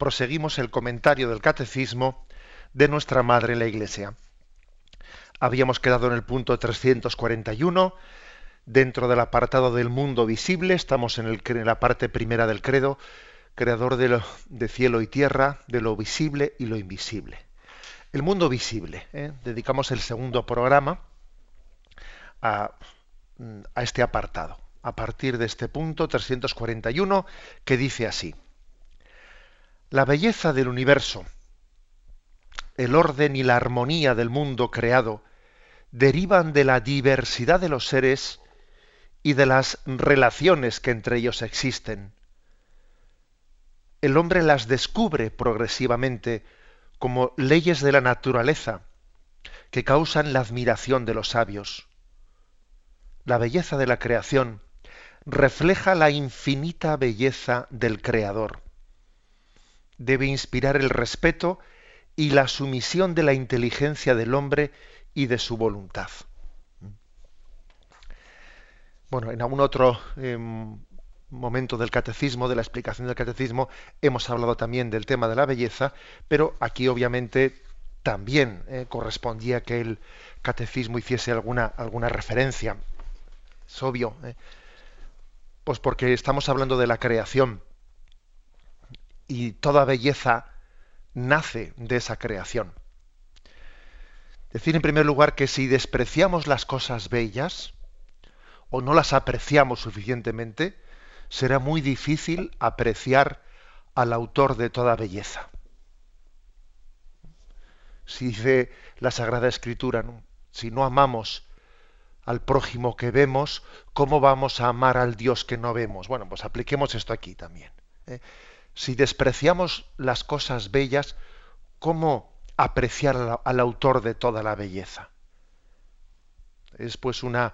proseguimos el comentario del catecismo de nuestra Madre la Iglesia. Habíamos quedado en el punto 341, dentro del apartado del mundo visible, estamos en, la parte primera del credo, creador de, lo, de, cielo y tierra, de lo visible y lo invisible. El mundo visible, ¿eh? dedicamos el segundo programa a, a este apartado, a partir de este punto 341, que dice así. La belleza del universo, el orden y la armonía del mundo creado derivan de la diversidad de los seres y de las relaciones que entre ellos existen. El hombre las descubre progresivamente como leyes de la naturaleza que causan la admiración de los sabios. La belleza de la creación refleja la infinita belleza del Creador debe inspirar el respeto y la sumisión de la inteligencia del hombre y de su voluntad. Bueno, en algún otro eh, momento del catecismo, de la explicación del catecismo, hemos hablado también del tema de la belleza, pero aquí obviamente también eh, correspondía que el catecismo hiciese alguna, alguna referencia. Es obvio, eh, pues porque estamos hablando de la creación y toda belleza nace de esa creación. Decir en primer lugar que si despreciamos las cosas bellas o no las apreciamos suficientemente, será muy difícil apreciar al autor de toda belleza. Si dice la Sagrada Escritura, si no amamos al prójimo que vemos, ¿cómo vamos a amar al Dios que no vemos? Bueno, pues apliquemos esto aquí también. ¿eh? Si despreciamos las cosas bellas, ¿cómo apreciar al, autor de toda la belleza? Es pues una,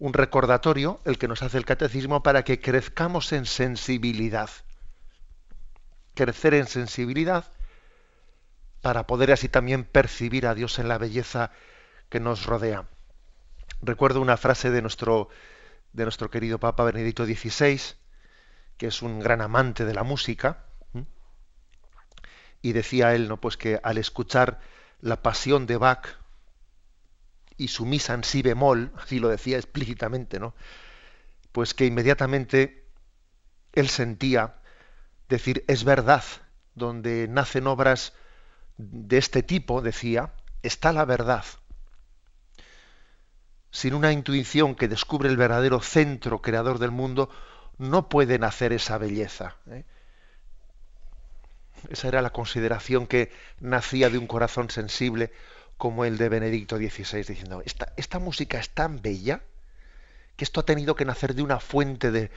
un recordatorio el que nos hace el catecismo para que crezcamos en sensibilidad. Crecer en sensibilidad para poder así también percibir a Dios en la belleza que nos rodea. Recuerdo una frase de nuestro, de nuestro querido Papa Benedicto XVI, que es un gran amante de la música, y decía él, ¿no? Pues que al escuchar la pasión de Bach y su misa en si bemol, así lo decía explícitamente, ¿no? Pues que inmediatamente él sentía decir, es verdad, donde nacen obras de este tipo, decía, está la verdad. Sin una intuición que descubre el verdadero centro creador del mundo, no puede nacer esa belleza. ¿eh? Esa era la consideración que nacía de un corazón sensible como el de Benedicto XVI, diciendo, esta, música es tan bella que esto ha tenido que nacer de una fuente de,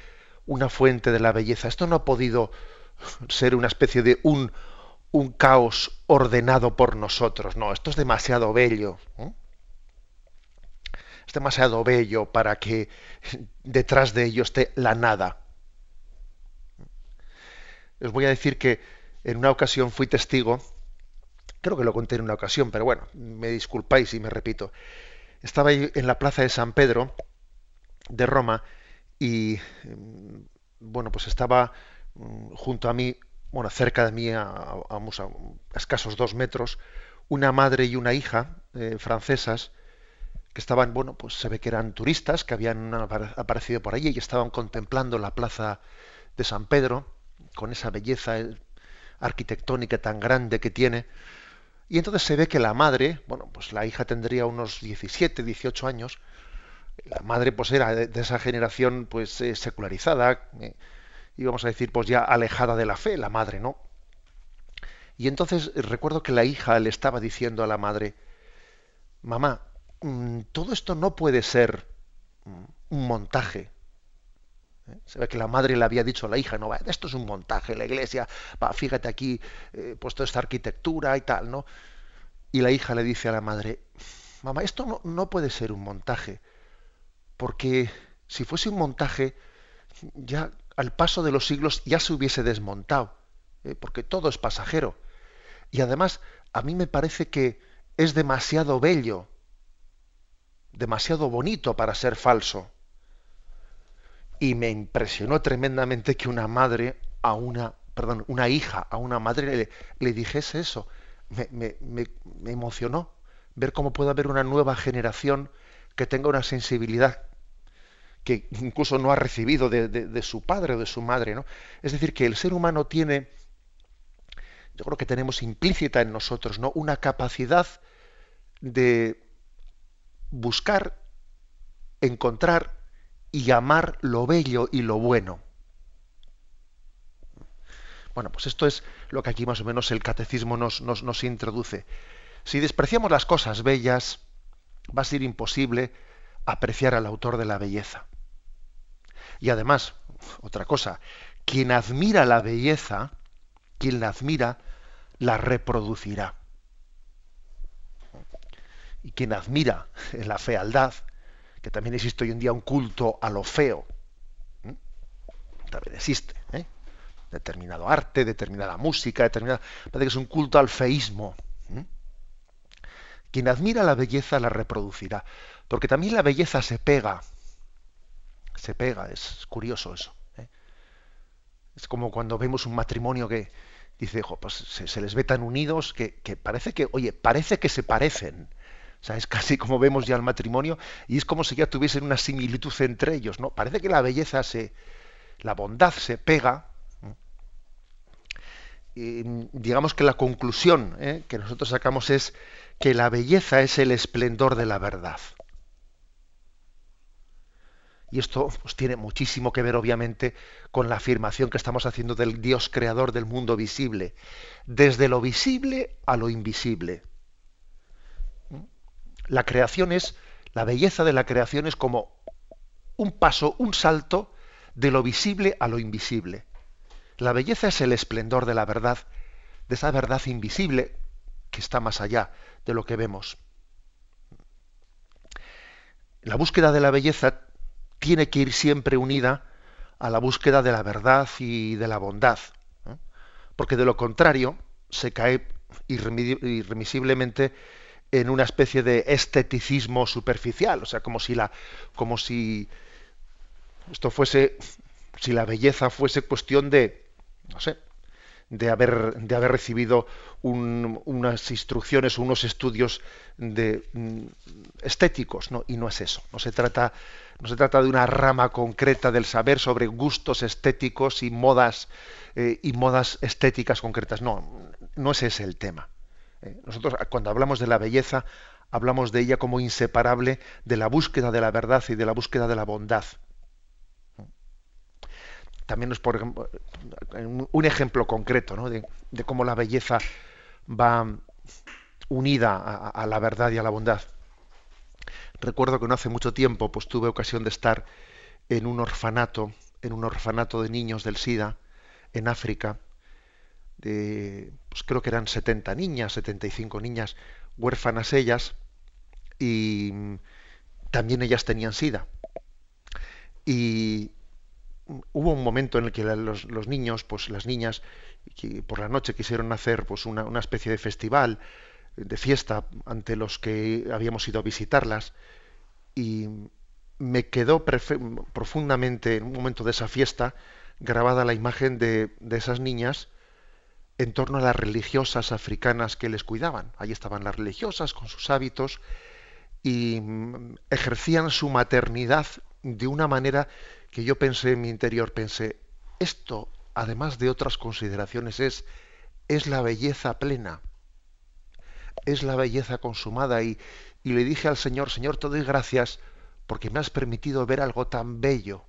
una fuente de la belleza. Esto no ha podido ser una especie de un, un caos ordenado por nosotros. No, esto es demasiado bello. Es demasiado bello para que detrás de ello esté la nada. Os voy a decir que en una ocasión fui testigo, creo que lo conté en una ocasión, pero bueno, me disculpáis si me repito. Estaba en la plaza de San Pedro de Roma y mm, bueno, pues estaba mm, junto a mí, bueno, cerca de mí, a, escasos dos metros, una madre y una hija eh, francesas que estaban, bueno, pues se ve que eran turistas que habían aparecido por allí y estaban contemplando la plaza de San Pedro con esa belleza arquitectónica tan grande que tiene. Y entonces se ve que la madre, bueno, pues la hija tendría unos 17, 18 años, la madre pues era de, esa generación pues eh, secularizada, eh, íbamos a decir pues ya alejada de la fe, la madre, ¿no? Y entonces eh, recuerdo que la hija le estaba diciendo a la madre, mamá, todo esto no puede ser mm, un montaje. ¿eh? Se ve que la madre le había dicho a la hija, no, esto es un montaje, la iglesia, va, fíjate aquí, eh, puesto esta arquitectura y tal, ¿no? Y la hija le dice a la madre, mamá, esto no, no puede ser un montaje, porque si fuese un montaje, ya al paso de los siglos ya se hubiese desmontado, ¿eh? porque todo es pasajero. Y además, a mí me parece que es demasiado bello, demasiado bonito para ser falso. Y me impresionó tremendamente que una madre a una, perdón, una hija a una madre le, dijese eso. Me, emocionó ver cómo puede haber una nueva generación que tenga una sensibilidad que incluso no ha recibido de, de, su padre o de su madre. ¿no? Es decir, que el ser humano tiene, yo creo que tenemos implícita en nosotros, ¿no? una capacidad de buscar, encontrar y amar lo bello y lo bueno. Bueno, pues esto es lo que aquí más o menos el catecismo nos, nos, introduce. Si despreciamos las cosas bellas, va a ser imposible apreciar al autor de la belleza. Y además, otra cosa, quien admira la belleza, quien la admira, la reproducirá. Y quien admira la fealdad, que también existe hoy en día un culto a lo feo. También existe. ¿eh? Determinado arte, determinada música, determinada. Parece que es un culto al feísmo. Quien admira la belleza la reproducirá. Porque también la belleza se pega. Se pega, es curioso eso. ¿eh? Es como cuando vemos un matrimonio que dice, pues se, les ve tan unidos que, que parece que, oye, parece que se parecen sea, es casi como vemos ya el matrimonio y es como si ya tuviesen una similitud entre ellos, ¿no? Parece que la belleza se, la bondad se pega. Y digamos que la conclusión ¿eh? que nosotros sacamos es que la belleza es el esplendor de la verdad. Y esto pues, tiene muchísimo que ver, obviamente, con la afirmación que estamos haciendo del Dios creador del mundo visible, desde lo visible a lo invisible la creación es, la belleza de la creación es como un paso, un salto de lo visible a lo invisible. La belleza es el esplendor de la verdad, de esa verdad invisible que está más allá de lo que vemos. La búsqueda de la belleza tiene que ir siempre unida a la búsqueda de la verdad y de la bondad, porque de lo contrario se cae irremisiblemente en una especie de esteticismo superficial, o sea, como si la, como si esto fuese, si la belleza fuese cuestión de, no sé, de haber, de haber recibido unas instrucciones, unos estudios de, mm, estéticos, ¿no? y no es eso. No se trata, no se trata de una rama concreta del saber sobre gustos estéticos y modas eh, y modas estéticas concretas. No, no es ese el tema. Eh, nosotros cuando hablamos de la belleza, hablamos de ella como inseparable de la búsqueda de la verdad y de la búsqueda de la bondad. También es, por ejemplo, un ejemplo concreto de, cómo la belleza va unida a, la verdad y a la bondad. Recuerdo que no hace mucho tiempo pues, tuve ocasión de estar en un orfanato, en un orfanato de niños del SIDA, en África, de, pues creo que eran 70 niñas, 75 niñas huérfanas ellas, y también ellas tenían sida. Y hubo un momento en el que los, niños, pues las niñas, por la noche quisieron hacer pues una, una especie de festival, de fiesta ante los que habíamos ido a visitarlas, y me quedó profundamente en un momento de esa fiesta grabada la imagen de, de esas niñas en torno a las religiosas africanas que les cuidaban. Allí estaban las religiosas con sus hábitos y mm, ejercían su maternidad de una manera que yo pensé en mi interior, pensé, esto, además de otras consideraciones, es, es la belleza plena, es la belleza consumada y, y le dije al Señor, Señor, te doy gracias porque me has permitido ver algo tan bello.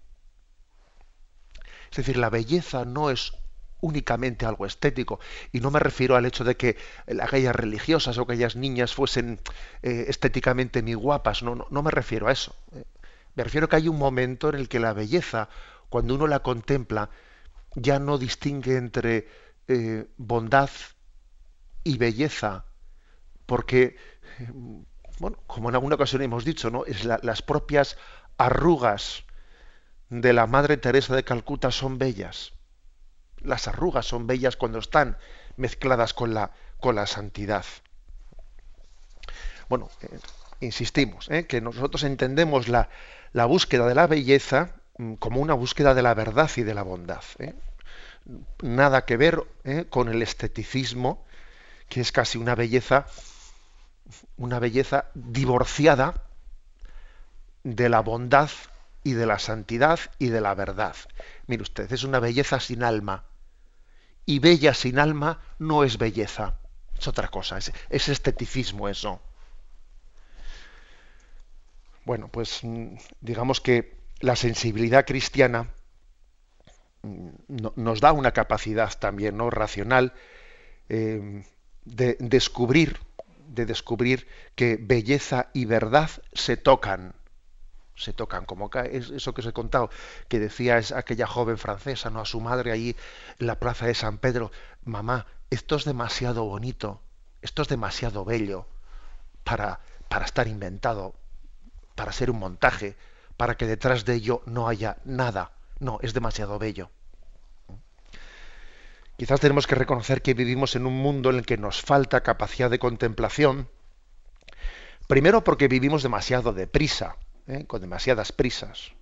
Es decir, la belleza no es únicamente algo estético. Y no me refiero al hecho de que aquellas religiosas o aquellas niñas fuesen eh, estéticamente muy guapas, no, no, me refiero a eso. Eh. Me refiero que hay un momento en el que la belleza cuando uno la contempla, ya no distingue entre eh, bondad y belleza, porque, bueno, como en alguna ocasión hemos dicho, ¿no? Es las propias arrugas de la Madre Teresa de Calcuta son bellas. Las arrugas son bellas cuando están mezcladas con la, con la santidad. Bueno, eh, insistimos, ¿eh? que nosotros entendemos la, la, búsqueda de la belleza mm, como una búsqueda de la verdad y de la bondad. ¿eh? Nada que ver con el esteticismo, que es casi una belleza, una belleza divorciada de la bondad y de la santidad y de la verdad. Mire usted, es una belleza sin alma. Y bella sin alma no es belleza, es otra cosa, es, esteticismo eso. Bueno, pues mm, digamos que la sensibilidad cristiana mm, nos da una capacidad también no racional eh, de descubrir de descubrir que belleza y verdad se tocan se tocan, como eso que os he contado, que decía es aquella joven francesa, ¿no? A su madre ahí en la plaza de San Pedro, mamá, esto es demasiado bonito, esto es demasiado bello para, para estar inventado, para ser un montaje, para que detrás de ello no haya nada. No, es demasiado bello. Quizás tenemos que reconocer que vivimos en un mundo en el que nos falta capacidad de contemplación, primero porque vivimos demasiado deprisa, ¿eh? con demasiadas prisas.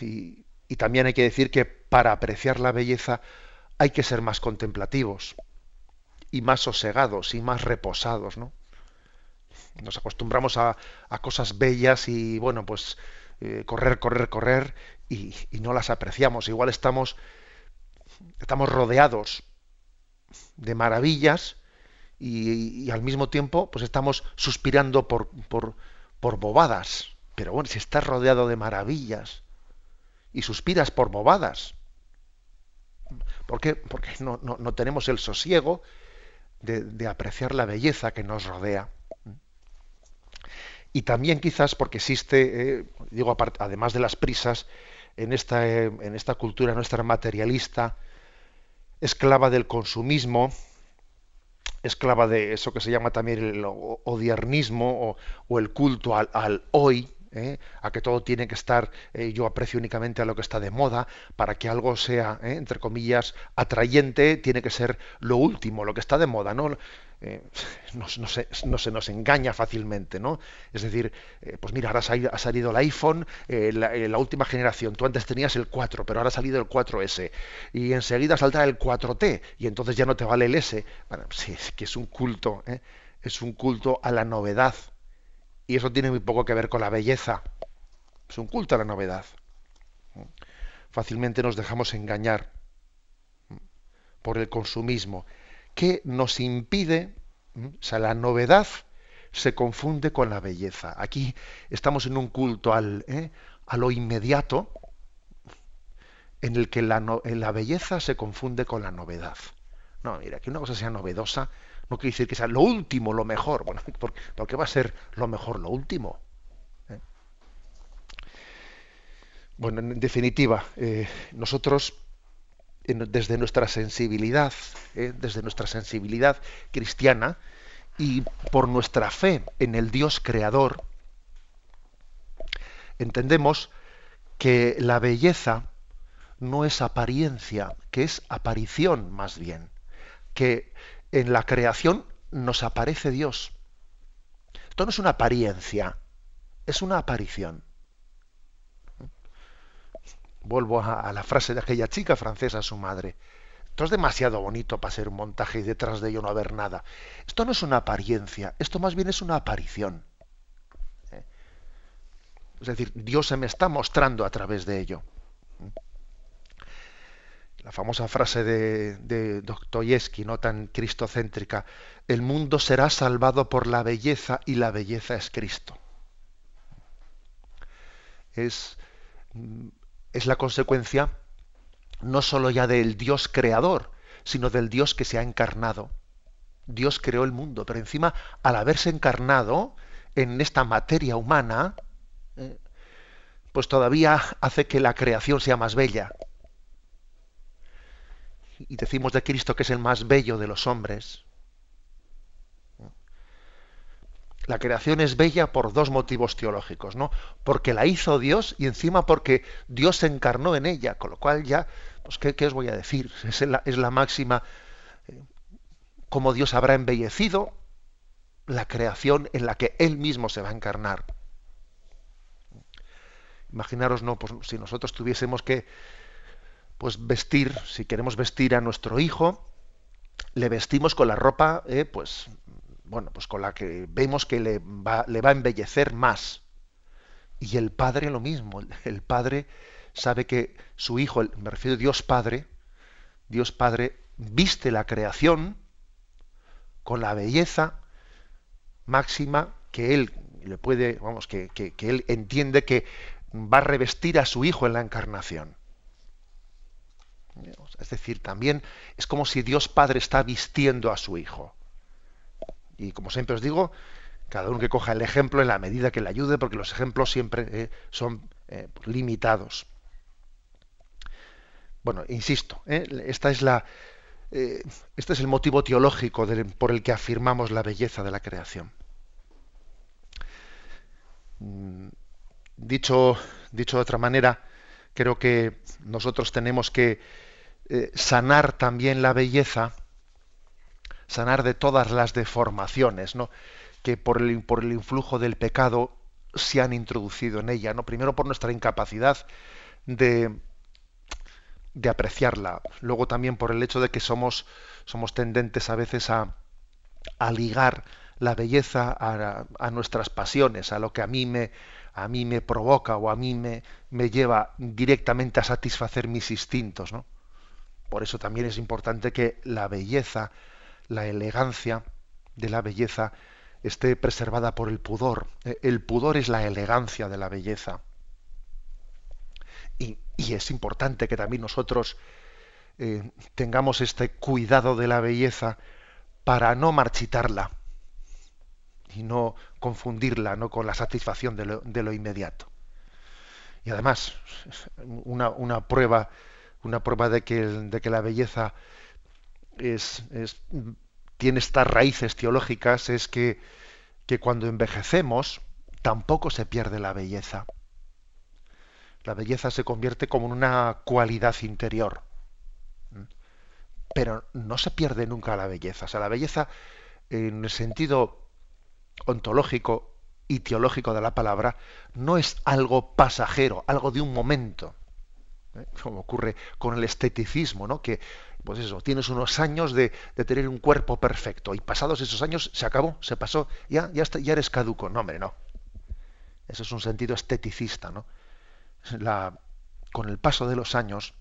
Y, también hay que decir que para apreciar la belleza hay que ser más contemplativos y más sosegados y más reposados, ¿no? Nos acostumbramos a, cosas bellas y bueno, pues eh, correr, correr, correr y, no las apreciamos. Igual estamos, estamos rodeados de maravillas y, al mismo tiempo pues estamos suspirando por, por, por bobadas. Pero bueno, si estás rodeado de maravillas y suspiras por bobadas, ¿por qué? Porque no, no, tenemos el sosiego de, apreciar la belleza que nos rodea. Y también quizás porque existe, eh, digo, además de las prisas, en esta, eh, en esta cultura nuestra materialista, esclava del consumismo, esclava de eso que se llama también el odiernismo o, el culto al, hoy, ¿eh? a que todo tiene que estar, eh, yo aprecio únicamente a lo que está de moda, para que algo sea, ¿eh? entre comillas, atrayente, tiene que ser lo último, lo que está de moda, ¿no? Eh, no, se, nos engaña fácilmente, ¿no? Es decir, eh, pues mira, ahora ha salido el iPhone, eh, la, última generación, tú antes tenías el 4, pero ahora ha salido el 4S, y enseguida saldrá el 4T, y entonces ya no te vale el S. Bueno, sí, es que es un culto, es un culto a la novedad, y eso tiene muy poco que ver con la belleza, es un culto a la novedad. Fácilmente nos dejamos engañar por el consumismo que nos impide, o sea, la novedad se confunde con la belleza. Aquí estamos en un culto al, ¿eh? a lo inmediato, en el que la, la, belleza se confunde con la novedad. No, mira, que una cosa sea novedosa no quiere decir que sea lo último, lo mejor. Bueno, ¿por, qué va a ser lo mejor, lo último? ¿Eh? Bueno, en definitiva, eh, nosotros desde nuestra sensibilidad, ¿eh? desde nuestra sensibilidad cristiana y por nuestra fe en el Dios creador, entendemos que la belleza no es apariencia, que es aparición más bien, que en la creación nos aparece Dios. Esto no es una apariencia, es una aparición vuelvo a, la frase de aquella chica francesa su madre. Esto es demasiado bonito para ser un montaje y detrás de ello no haber nada. Esto no es una apariencia, esto más bien es una aparición. ¿Eh? Es decir, Dios se me está mostrando a través de ello. La famosa frase de, de Dostoyevsky, no tan cristocéntrica, el mundo será salvado por la belleza y la belleza es Cristo. Es es la consecuencia no sólo ya del Dios creador, sino del Dios que se ha encarnado. Dios creó el mundo, pero encima, al haberse encarnado en esta materia humana, pues todavía hace que la creación sea más bella. Y decimos de Cristo que es el más bello de los hombres. La creación es bella por dos motivos teológicos, ¿no? Porque la hizo Dios y encima porque Dios se encarnó en ella, con lo cual ya, pues ¿qué, os voy a decir? Es la, máxima, eh, como Dios habrá embellecido la creación en la que Él mismo se va a encarnar. Imaginaros, no, pues, si nosotros tuviésemos que pues vestir, si queremos vestir a nuestro hijo, le vestimos con la ropa, eh, pues, bueno, pues con la que vemos que le va, le va a embellecer más. Y el padre lo mismo. El padre sabe que su hijo, me refiero a Dios Padre, Dios Padre viste la creación con la belleza máxima que él le puede, vamos, que, que él entiende que va a revestir a su hijo en la encarnación. Es decir, también es como si Dios Padre está vistiendo a su hijo. Y como siempre os digo, cada uno que coja el ejemplo en la medida que le ayude, porque los ejemplos siempre eh, son eh, limitados. Bueno, insisto, eh, esta es la, este es el motivo teológico por el que afirmamos la belleza de la creación. Mm, dicho, dicho de otra manera, creo que nosotros tenemos que sanar también la belleza, sanar de todas las deformaciones, ¿no? que por el, por el influjo del pecado se han introducido en ella, ¿no? Primero por nuestra incapacidad de, de apreciarla, luego también por el hecho de que somos, somos tendentes a veces a, a ligar la belleza a, a, nuestras pasiones, a lo que a mí me, a mí me provoca o a mí me, me lleva directamente a satisfacer mis instintos, ¿no? Por eso también es importante que la belleza, la elegancia de la belleza esté preservada por el pudor. Eh, el pudor es la elegancia de la belleza. Y, es importante que también nosotros eh, tengamos este cuidado de la belleza para no marchitarla y no confundirla ¿no? con la satisfacción de lo, de lo inmediato. Y además, una, una prueba una prueba de que, de que la belleza tiene estas raíces teológicas es que, que cuando envejecemos tampoco se pierde la belleza. La belleza se convierte como en una cualidad interior. Pero no se pierde nunca la belleza. O sea, la belleza, en el sentido ontológico y teológico de la palabra, no es algo pasajero, algo de un momento. ¿eh? como ocurre con el esteticismo, ¿no? que pues eso, tienes unos años de, tener un cuerpo perfecto y pasados esos años se acabó, se pasó, ya, ya, ya eres caduco. No, hombre, no. Eso es un sentido esteticista. ¿no? La, con el paso de los años,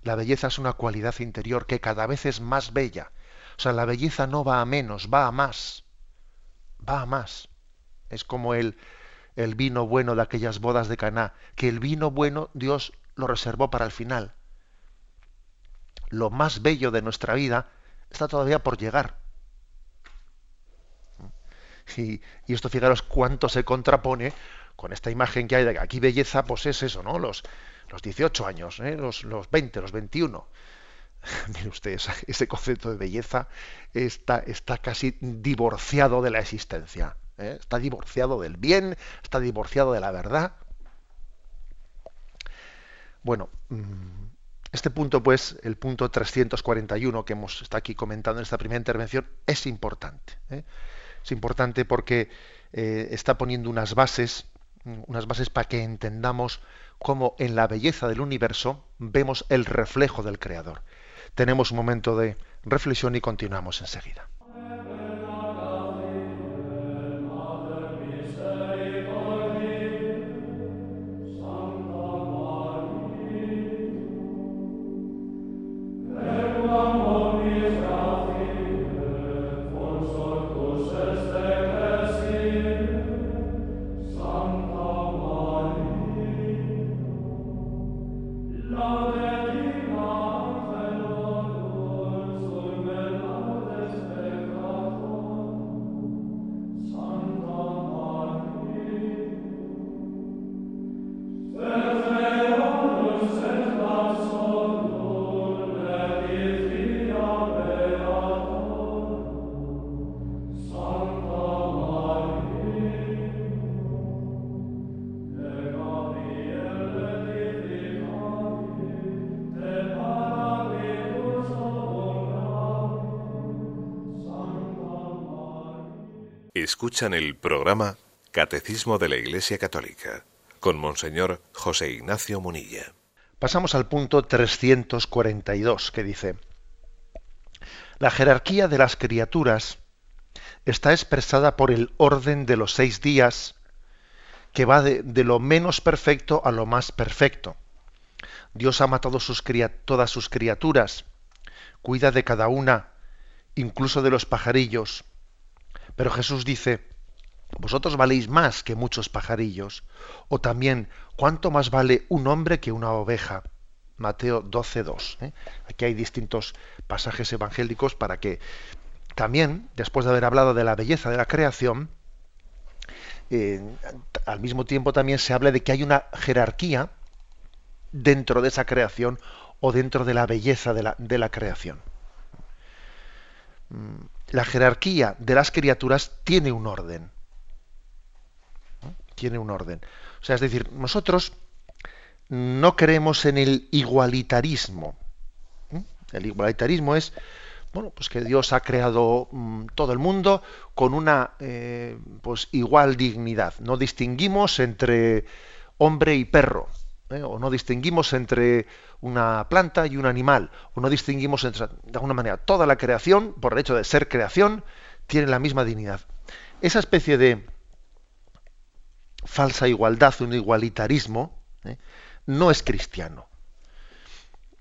la belleza es una cualidad interior que cada vez es más bella. O sea, la belleza no va a menos, va a más. Va a más. Es como el, el vino bueno de aquellas bodas de Caná, que el vino bueno Dios lo reservó para el final. Lo más bello de nuestra vida está todavía por llegar. Y, esto fijaros cuánto se contrapone con esta imagen que hay de aquí belleza, pues es eso, ¿no? Los, los 18 años, ¿eh? los, los 20, los 21. Mire usted, ese concepto de belleza está, está casi divorciado de la existencia. ¿eh? Está divorciado del bien, está divorciado de la verdad. Bueno, mm, este punto, pues, el punto 341 que hemos está aquí comentando en esta primera intervención, es importante. ¿eh? Es importante porque eh, está poniendo unas bases, unas bases para que entendamos cómo en la belleza del universo vemos el reflejo del Creador. Tenemos un momento de reflexión y continuamos enseguida. Escuchan el programa Catecismo de la Iglesia Católica con Monseñor José Ignacio Munilla. Pasamos al punto 342 que dice, la jerarquía de las criaturas está expresada por el orden de los seis días que va de, lo menos perfecto a lo más perfecto. Dios ha matado sus todas sus criaturas, cuida de cada una, incluso de los pajarillos. Pero Jesús dice, vosotros valéis más que muchos pajarillos. O también, ¿cuánto más vale un hombre que una oveja? Mateo 12.2. ¿eh? Aquí hay distintos pasajes evangélicos para que también, después de haber hablado de la belleza de la creación, eh, al mismo tiempo también se hable de que hay una jerarquía dentro de esa creación o dentro de la belleza de la creación. Mm, la jerarquía de las criaturas tiene un orden. Tiene un orden. O sea, es decir, nosotros no creemos en el igualitarismo. El igualitarismo es bueno, pues que Dios ha creado mm, todo el mundo con una eh, pues igual dignidad. No distinguimos entre hombre y perro, ¿eh? o no distinguimos entre una planta y un animal, o no distinguimos entre, de alguna manera, toda la creación, por el hecho de ser creación, tiene la misma dignidad. Esa especie de falsa igualdad, un igualitarismo, ¿eh? no es cristiano.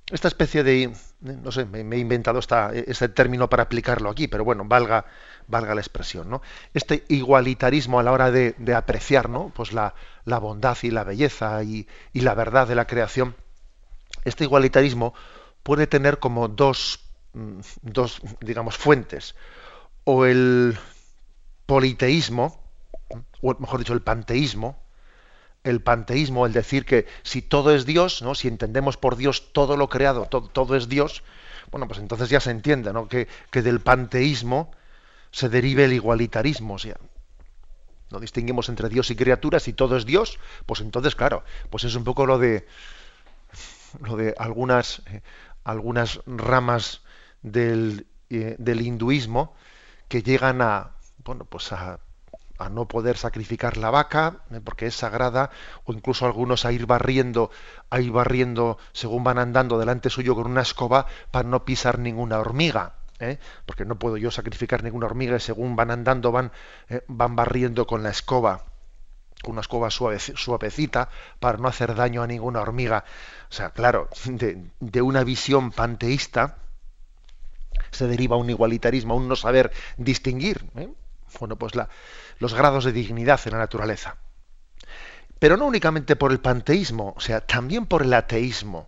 Esta especie de, no sé, me, he inventado esta, este término para aplicarlo aquí, pero bueno, valga, valga la expresión, ¿no? Este igualitarismo a la hora de, apreciar, ¿no? Pues la, bondad y la belleza y, la verdad de la creación, este igualitarismo puede tener como dos, mm, dos, digamos, fuentes. O el politeísmo, o mejor dicho, el panteísmo, el panteísmo, el decir que si todo es Dios, ¿no? si entendemos por Dios todo lo creado, todo, es Dios, bueno, pues entonces ya se entiende ¿no? que, del panteísmo se derive el igualitarismo. O sea, no distinguimos entre Dios y criaturas, y todo es Dios, pues entonces, claro, pues es un poco lo de lo de algunas, eh, algunas ramas del, eh, del hinduismo que llegan a bueno pues a a no poder sacrificar la vaca eh, porque es sagrada o incluso algunos a ir barriendo a ir barriendo según van andando delante suyo con una escoba para no pisar ninguna hormiga ¿eh? porque no puedo yo sacrificar ninguna hormiga y según van andando van eh, van barriendo con la escoba con una escoba suave, suavecita para no hacer daño a ninguna hormiga o sea claro de, una visión panteísta se deriva un igualitarismo un no saber distinguir bueno pues la los grados de dignidad en la naturaleza. Pero no únicamente por el panteísmo, o sea, también por el ateísmo.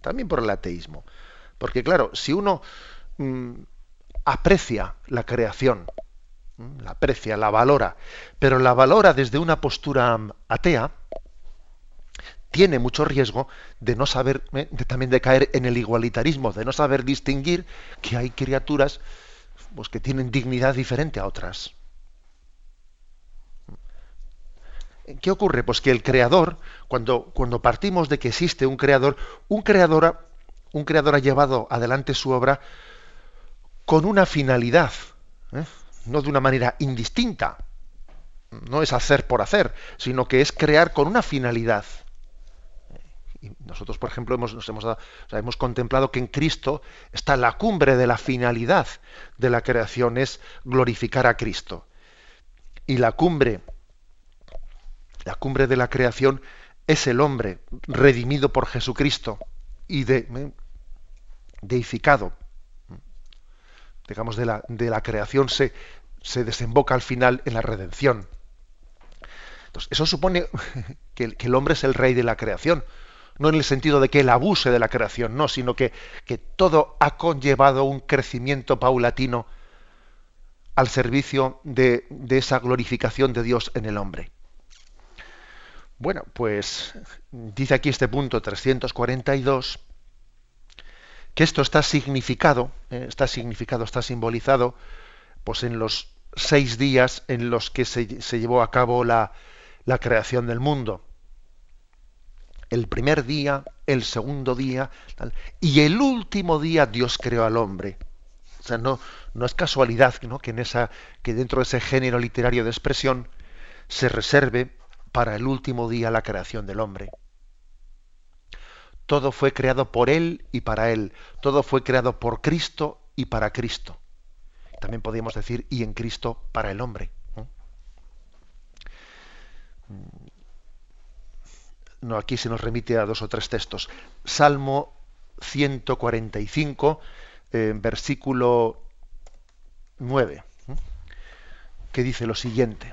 También por el ateísmo. Porque claro, si uno mm, aprecia la creación, mm, la aprecia, la valora, pero la valora desde una postura atea, tiene mucho riesgo de no saber, eh, también de caer en el igualitarismo, de no saber distinguir que hay criaturas pues, que tienen dignidad diferente a otras. ¿Qué ocurre? Pues que el creador, cuando, cuando partimos de que existe un creador, un creador, un creador ha llevado adelante su obra con una finalidad, ¿eh? no de una manera indistinta. No es hacer por hacer, sino que es crear con una finalidad. Y nosotros, por ejemplo, hemos, nos hemos, hemos contemplado que en Cristo está la cumbre de la finalidad de la creación, es glorificar a Cristo. Y la cumbre la cumbre de la creación es el hombre redimido por Jesucristo y de, eh, deificado. Digamos, de la, de la creación se, se, desemboca al final en la redención. Entonces, eso supone que, el hombre es el rey de la creación. No en el sentido de que él abuse de la creación, no, sino que, todo ha conllevado un crecimiento paulatino al servicio de esa glorificación de Dios en el hombre. Bueno, pues dice aquí este punto 342 que esto está significado, eh, está significado, está simbolizado, pues en los seis días en los que se, llevó a cabo la, la, creación del mundo. El primer día, el segundo día, y el último día Dios creó al hombre. O sea, no, no es casualidad ¿no? que, en esa, que dentro de ese género literario de expresión se reserve para el último día la creación del hombre. Todo fue creado por Él y para Él. Todo fue creado por Cristo y para Cristo. También podríamos decir, y en Cristo para el hombre. No, aquí se nos remite a dos o tres textos. Salmo 145, eh, versículo 9, que dice lo siguiente.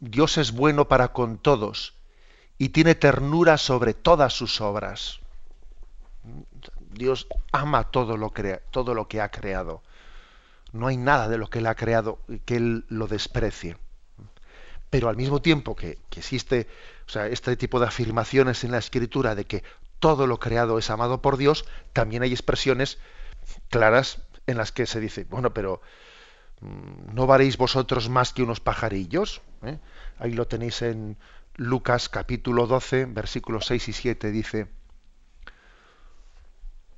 Dios es bueno para con todos y tiene ternura sobre todas sus obras. Dios ama todo lo, todo lo que ha creado. No hay nada de lo que Él ha creado que Él lo desprecie. Pero al mismo tiempo que, que existe o sea, este tipo de afirmaciones en la escritura de que todo lo creado es amado por Dios, también hay expresiones claras en las que se dice, bueno, pero mm, ¿no varéis vosotros más que unos pajarillos? ¿Eh? Ahí lo tenéis en Lucas capítulo 12, versículos 6 y 7, dice,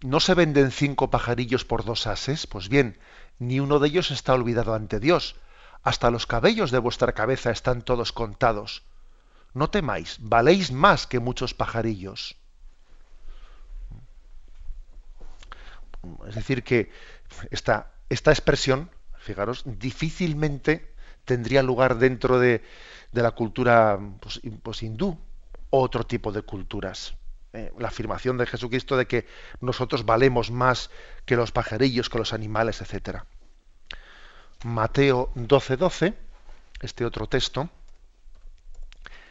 ¿no se venden cinco pajarillos por dos ases? Pues bien, ni uno de ellos está olvidado ante Dios. Hasta los cabellos de vuestra cabeza están todos contados. No temáis, valéis más que muchos pajarillos. Es decir, que esta, esta expresión, fijaros, difícilmente tendría lugar dentro de, la cultura pues, pues, hindú otro tipo de culturas. Eh, la afirmación de Jesucristo de que nosotros valemos más que los pajarillos, que los animales, etc. Mateo 12:12, 12, este otro texto,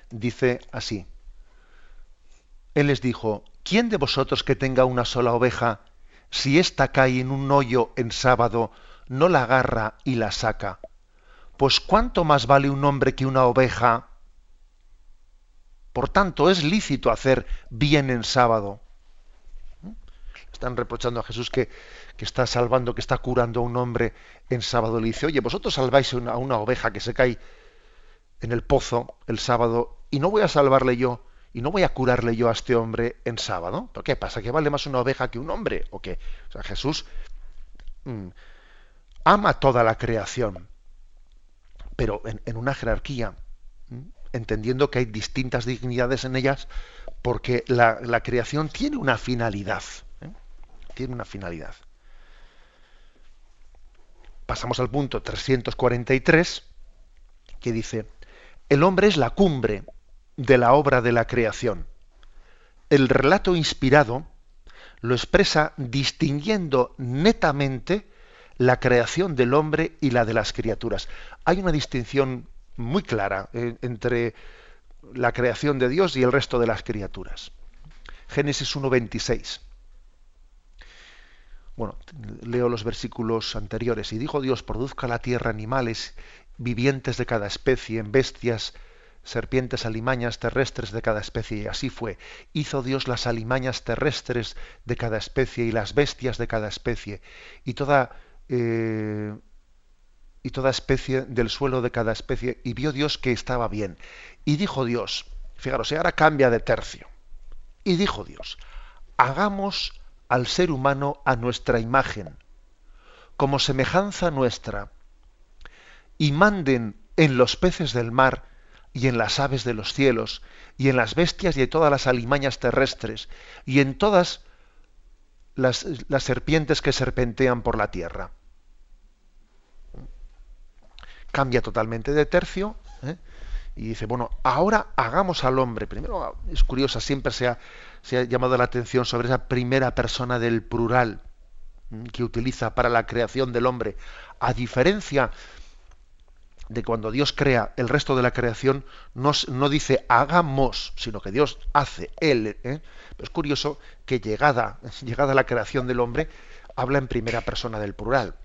dice así. Él les dijo, ¿quién de vosotros que tenga una sola oveja, si ésta cae en un hoyo en sábado, no la agarra y la saca? Pues cuánto más vale un hombre que una oveja. Por tanto, es lícito hacer bien en sábado. Están reprochando a Jesús que, que está salvando, que está curando a un hombre en sábado. Le dice, oye, vosotros salváis a una oveja que se cae en el pozo el sábado y no voy a salvarle yo y no voy a curarle yo a este hombre en sábado. ¿Pero qué pasa? ¿Que vale más una oveja que un hombre? ¿O qué? O sea, Jesús mm, ama toda la creación, pero en, una jerarquía, entendiendo que hay distintas dignidades en ellas, porque la, creación tiene una finalidad. ¿eh? Tiene una finalidad. Pasamos al punto 343, que dice, el hombre es la cumbre de la obra de la creación. El relato inspirado lo expresa distinguiendo netamente la creación del hombre y la de las criaturas. Hay una distinción muy clara eh, entre la creación de Dios y el resto de las criaturas. Génesis 1.26. Bueno, leo los versículos anteriores. Y dijo Dios, produzca la tierra animales vivientes de cada especie, en bestias, serpientes alimañas terrestres de cada especie, y así fue. Hizo Dios las alimañas terrestres de cada especie y las bestias de cada especie, y toda, eh, y toda especie del suelo de cada especie, y vio Dios que estaba bien. Y dijo Dios, fijaros, ahora cambia de tercio, y dijo Dios, hagamos al ser humano a nuestra imagen, como semejanza nuestra, y manden en los peces del mar y en las aves de los cielos y en las bestias y en todas las alimañas terrestres y en todas las, serpientes que serpentean por la tierra. Cambia totalmente de tercio ¿eh? y dice, bueno, ahora hagamos al hombre. Primero, es curiosa, siempre se ha, se ha llamado la atención sobre esa primera persona del plural que utiliza para la creación del hombre, a diferencia de cuando Dios crea el resto de la creación, no, no dice hagamos, sino que Dios hace, Él. ¿eh? es curioso que llegada, llegada la creación del hombre, habla en primera persona del plural,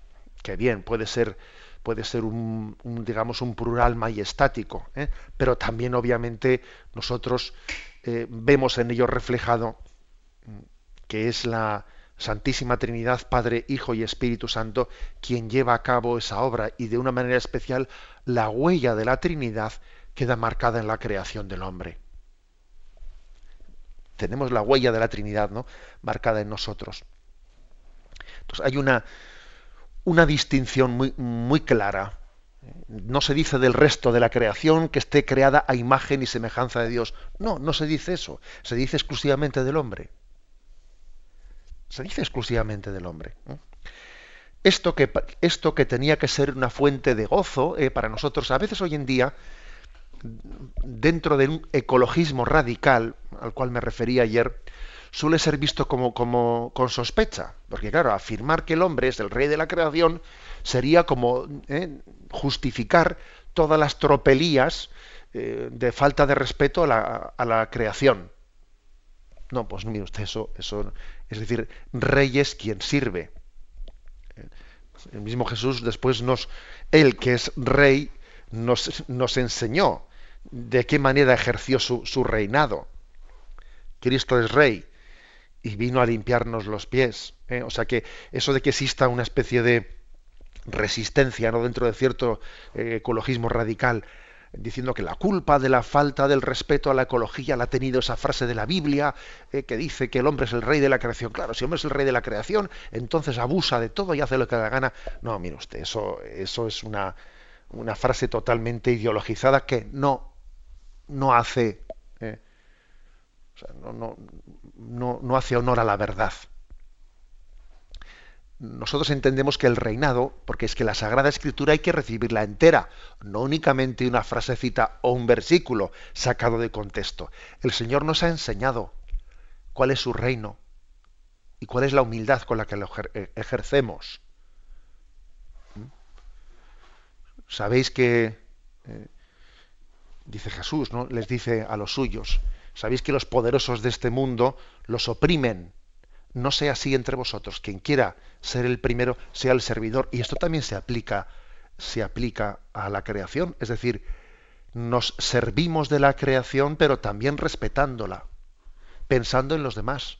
que bien, puede ser, puede ser un, digamos, un plural majestático, ¿eh? pero también obviamente nosotros eh, vemos en ello reflejado mm, que es la, Santísima Trinidad, Padre, Hijo y Espíritu Santo, quien lleva a cabo esa obra y de una manera especial la huella de la Trinidad queda marcada en la creación del hombre. tenemos la huella de la Trinidad ¿no? marcada en nosotros. Entonces hay una, una distinción muy, muy clara. No se dice del resto de la creación que esté creada a imagen y semejanza de Dios. No, no se dice eso. Se dice exclusivamente del hombre. Se dice exclusivamente del hombre. Esto que, esto que tenía que ser una fuente de gozo eh, para nosotros, a veces hoy en día, dentro de un ecologismo radical, al cual me refería ayer, suele ser visto como, como con sospecha. Porque claro, afirmar que el hombre es el rey de la creación sería como eh, justificar todas las tropelías eh, de falta de respeto a la, a la, creación. No, pues mire usted, eso, eso, es decir, rey es quien sirve. El mismo Jesús después nos, él que es rey, nos, nos enseñó de qué manera ejerció su, su, reinado. Cristo es rey y vino a limpiarnos los pies. ¿eh? O sea que eso de que exista una especie de resistencia ¿no? dentro de cierto eh, ecologismo radical diciendo que la culpa de la falta del respeto a la ecología la ha tenido esa frase de la Biblia eh, que dice que el hombre es el rey de la creación. Claro, si el hombre es el rey de la creación, entonces abusa de todo y hace lo que le gana. No, mire usted, eso, eso es una, una frase totalmente ideologizada que no, no hace, eh, no, no, no, no hace honor a la verdad nosotros entendemos que el reinado, porque es que la Sagrada Escritura hay que recibirla entera, no únicamente una frasecita o un versículo sacado de contexto. El Señor nos ha enseñado cuál es su reino y cuál es la humildad con la que lo eh, ejercemos. ¿Mm? Sabéis que, eh, dice Jesús, ¿no? les dice a los suyos, sabéis que los poderosos de este mundo los oprimen no sea así entre vosotros. Quien quiera ser el primero, sea el servidor. Y esto también se aplica, se aplica a la creación. Es decir, nos servimos de la creación, pero también respetándola, pensando en los demás,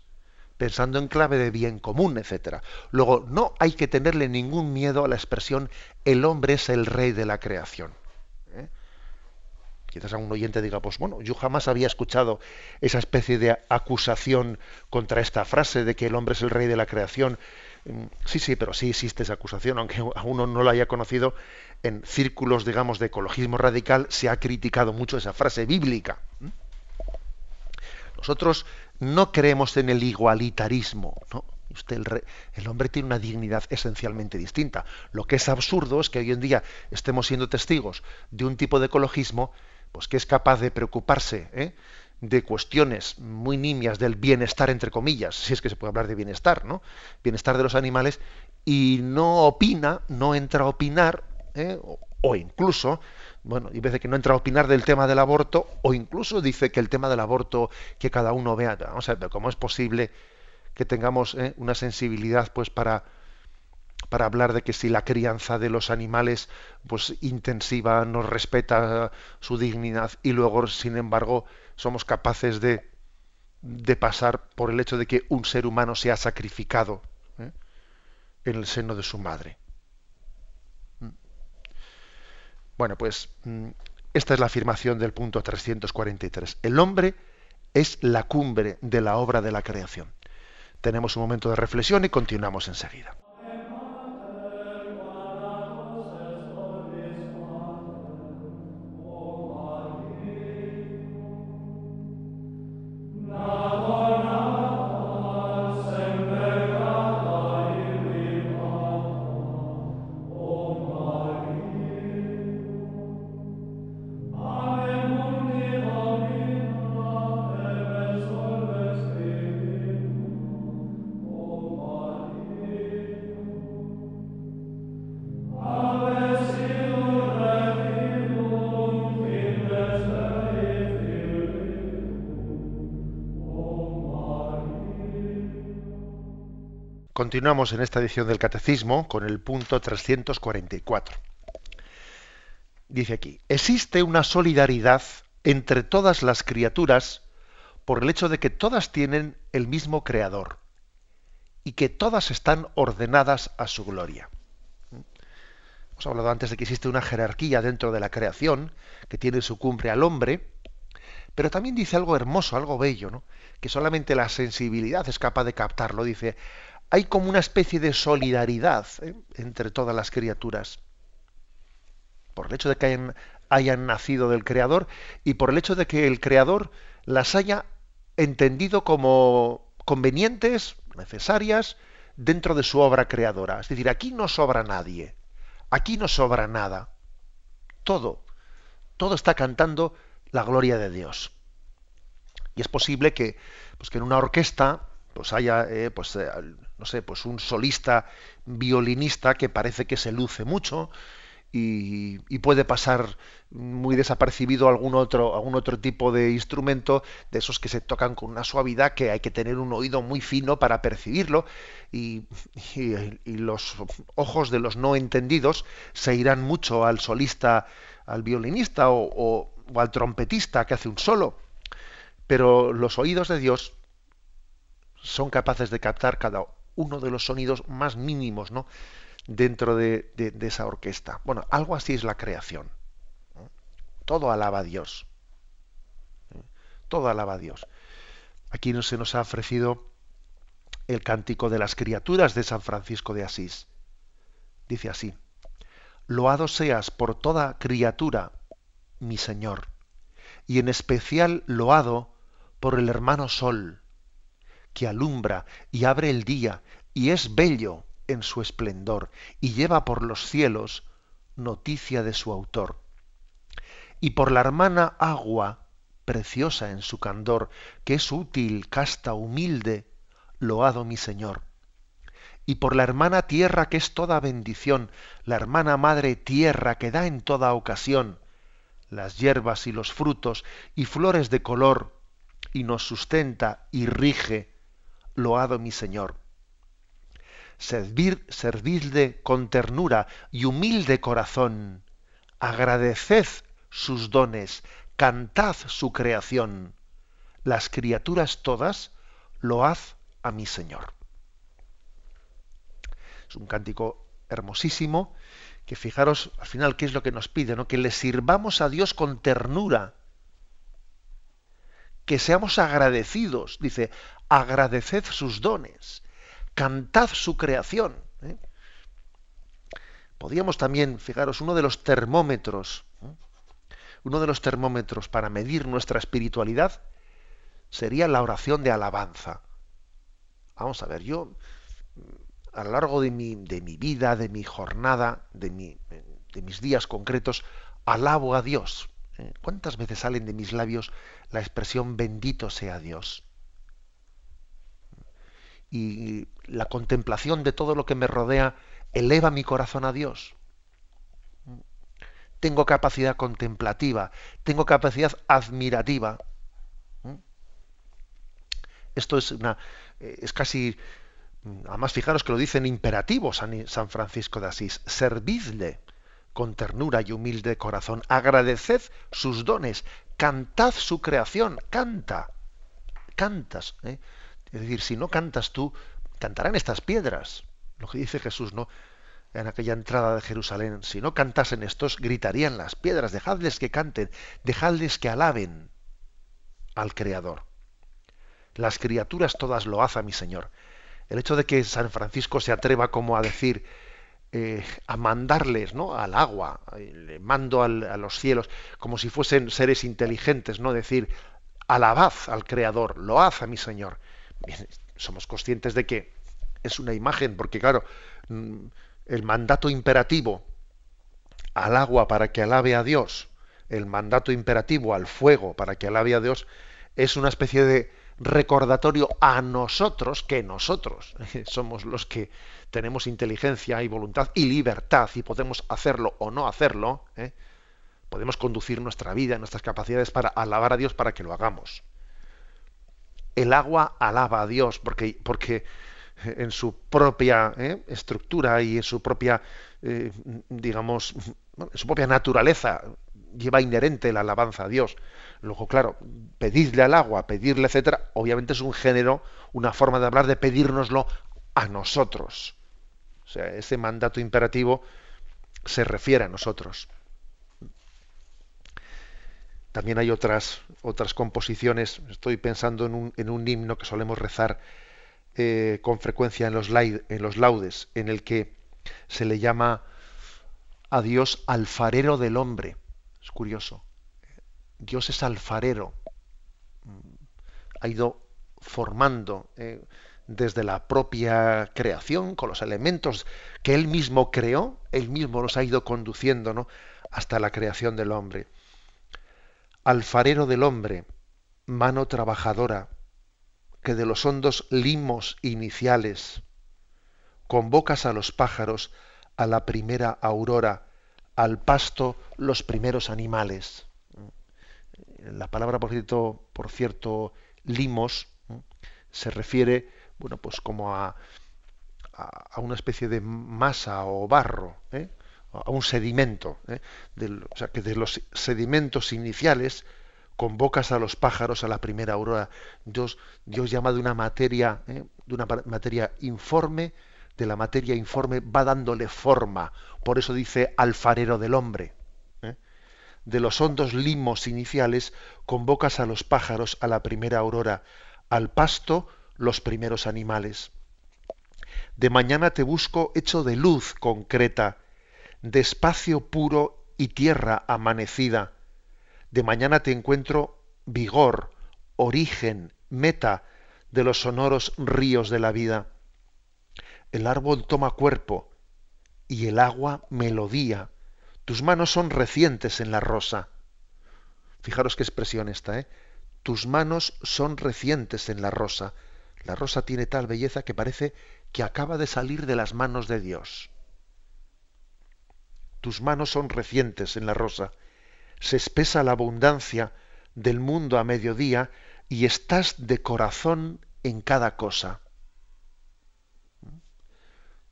pensando en clave de bien común, etcétera. Luego, no hay que tenerle ningún miedo a la expresión el hombre es el rey de la creación. Quizás algún oyente diga, pues bueno, yo jamás había escuchado esa especie de acusación contra esta frase de que el hombre es el rey de la creación. Mm, sí, sí, pero sí existe esa acusación, aunque a uno no la haya conocido, en círculos, digamos, de ecologismo radical se ha criticado mucho esa frase bíblica. Nosotros no creemos en el igualitarismo, ¿no? Usted, el, el, hombre tiene una dignidad esencialmente distinta. Lo que es absurdo es que hoy en día estemos siendo testigos de un tipo de ecologismo pues que es capaz de preocuparse ¿eh? de cuestiones muy nimias del bienestar, entre comillas, si es que se puede hablar de bienestar, ¿no? Bienestar de los animales, y no opina, no entra a opinar, ¿eh? o, incluso, bueno, y veces que no entra a opinar del tema del aborto, o incluso dice que el tema del aborto, que cada uno vea, vamos a ver, ¿cómo es posible que tengamos ¿eh? una sensibilidad pues para para hablar de que si la crianza de los animales pues intensiva nos respeta su dignidad y luego sin embargo somos capaces de, de pasar por el hecho de que un ser humano se ha sacrificado ¿eh? en el seno de su madre. Mm. Bueno, pues mm, esta es la afirmación del punto 343. El hombre es la cumbre de la obra de la creación. Tenemos un momento de reflexión y continuamos enseguida. Continuamos en esta edición del Catecismo con el punto 344. Dice aquí, existe una solidaridad entre todas las criaturas por el hecho de que todas tienen el mismo creador y que todas están ordenadas a su gloria. Hemos hablado antes de que existe una jerarquía dentro de la creación que tiene su cumbre al hombre, Pero también dice algo hermoso, algo bello, ¿no? que solamente la sensibilidad es capaz de captarlo. Dice, hay como una especie de solidaridad ¿eh? entre todas las criaturas. Por el hecho de que hayan, hayan nacido del Creador y por el hecho de que el Creador las haya entendido como convenientes, necesarias, dentro de su obra creadora. Es decir, aquí no sobra nadie, aquí no sobra nada. Todo, todo está cantando la gloria de Dios. Y es posible que, pues que en una orquesta pues haya eh, pues, eh, no sé, pues un solista violinista que parece que se luce mucho y, puede pasar muy desapercibido algún otro, algún otro tipo de instrumento, de esos que se tocan con una suavidad que hay que tener un oído muy fino para percibirlo, y, los ojos de los no entendidos se irán mucho al solista, al violinista o, o al trompetista que hace un solo. Pero los oídos de Dios son capaces de captar cada uno de los sonidos más mínimos, ¿no? dentro de, esa orquesta. Bueno, algo así es la creación. Todo alaba a Dios. Todo alaba a Dios. Aquí se nos ha ofrecido el cántico de las criaturas de San Francisco de Asís. Dice así, Loado seas por toda criatura, mi Señor, y en especial loado por el hermano Sol, que alumbra y abre el día y es bello en su esplendor y lleva por los cielos noticia de su autor. Y por la hermana agua, preciosa en su candor, que es útil, casta, humilde, loado mi Señor. Y por la hermana tierra, que es toda bendición, la hermana madre tierra, que da en toda ocasión las hierbas y los frutos y flores de color, y nos sustenta y rige, loado mi Señor servir, servidle con ternura y humilde corazón, agradeced sus dones, cantad su creación, las criaturas todas, lo haz a mi Señor. Es un cántico hermosísimo que fijaros al final qué es lo que nos pide, ¿no? Que le sirvamos a Dios con ternura, que seamos agradecidos, dice, agradeced sus dones cantad su creación. ¿eh? Podríamos también, fijaros, uno de los termómetros, ¿eh? uno de los termómetros para medir nuestra espiritualidad sería la oración de alabanza. Vamos a ver, yo a lo largo de mi, de mi vida, de mi jornada, de, mi, de mis días concretos, alabo a Dios. ¿Eh? ¿Cuántas veces salen de mis labios la expresión bendito sea Dios? y la contemplación de todo lo que me rodea eleva mi corazón a Dios. Tengo capacidad contemplativa, tengo capacidad admirativa. Esto es una eh, es casi además fijaros que lo dice en imperativo San, San Francisco de Asís, servidle con ternura y humilde corazón, agradeced sus dones, cantad su creación, canta, cantas. ¿eh? Es decir, si no cantas tú, cantarán estas piedras. Lo que dice Jesús, ¿no? En aquella entrada de Jerusalén, si no cantasen estos, gritarían las piedras, dejadles que canten, dejadles que alaben al Creador. Las criaturas todas lo hacen, mi Señor. El hecho de que San Francisco se atreva como a decir, eh, a mandarles ¿no? al agua, le mando a los cielos, como si fuesen seres inteligentes, ¿no? Decir, alabad al Creador, lo hace mi Señor somos conscientes de que es una imagen, porque claro, mm, el mandato imperativo al agua para que alabe a Dios, el mandato imperativo al fuego para que alabe a Dios, es una especie de recordatorio a nosotros que nosotros somos los que tenemos inteligencia y voluntad y libertad y podemos hacerlo o no hacerlo, ¿eh? podemos conducir nuestra vida, nuestras capacidades para alabar a Dios para que lo hagamos el agua alaba a Dios porque, porque en su propia ¿eh? estructura y en su propia, eh, digamos, en su propia naturaleza lleva inherente la alabanza a Dios. Luego, claro, pedirle al agua, pedirle, etcétera, obviamente es un género, una forma de hablar de pedírnoslo a nosotros. O sea, ese mandato imperativo se refiere a nosotros. También hay otras, otras composiciones, estoy pensando en un, en un himno que solemos rezar eh, con frecuencia en los, en los laudes, en el que se le llama a Dios alfarero del hombre. Es curioso. Dios es alfarero. Ha ido formando eh, desde la propia creación, con los elementos que Él mismo creó, Él mismo los ha ido conduciendo ¿no? hasta la creación del hombre. Alfarero del hombre, mano trabajadora, que de los hondos limos iniciales convocas a los pájaros a la primera aurora, al pasto los primeros animales. La palabra, por cierto, por cierto limos, se refiere, bueno, pues como a, a, una especie de masa o barro, ¿eh? a un sedimento, ¿eh? o sea, que de los sedimentos iniciales convocas a los pájaros a la primera aurora. Dios, Dios llama de una materia, ¿eh? de una materia informe, de la materia informe va dándole forma. Por eso dice alfarero del hombre. De los hondos limos iniciales convocas a los pájaros a la primera aurora, al pasto los primeros animales. De mañana te busco hecho de luz concreta, de espacio puro y tierra amanecida de mañana te encuentro vigor, origen, meta de los sonoros ríos de la vida. El árbol toma cuerpo y el agua melodía. Tus manos son recientes en la rosa. Fijaros qué expresión esta, ¿eh? Tus manos son recientes en la rosa. La rosa tiene tal belleza que parece que acaba de salir de las manos de Dios. Tus manos son recientes en la rosa se espesa la abundancia del mundo a mediodía y estás de corazón en cada cosa.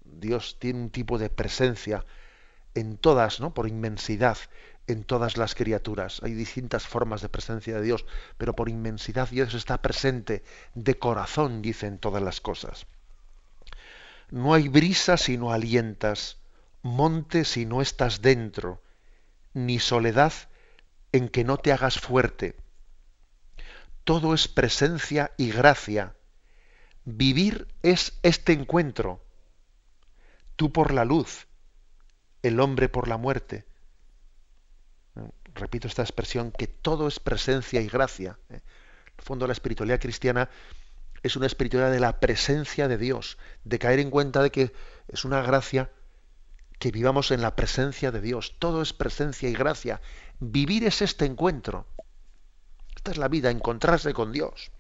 Dios tiene un tipo de presencia en todas, ¿no? Por inmensidad, en todas las criaturas. Hay distintas formas de presencia de Dios, pero por inmensidad Dios está presente de corazón, dicen todas las cosas. No hay brisa si no alientas, monte si no estás dentro, ni soledad en que no te hagas fuerte. Todo es presencia y gracia. Vivir es este encuentro. Tú por la luz, el hombre por la muerte. Repito esta expresión, que todo es presencia y gracia. En el fondo la espiritualidad cristiana es una espiritualidad de la presencia de Dios, de caer en cuenta de que es una gracia que vivamos en la presencia de Dios. Todo es presencia y gracia. Vivir es este encuentro. Esta es la vida, encontrarse con Dios.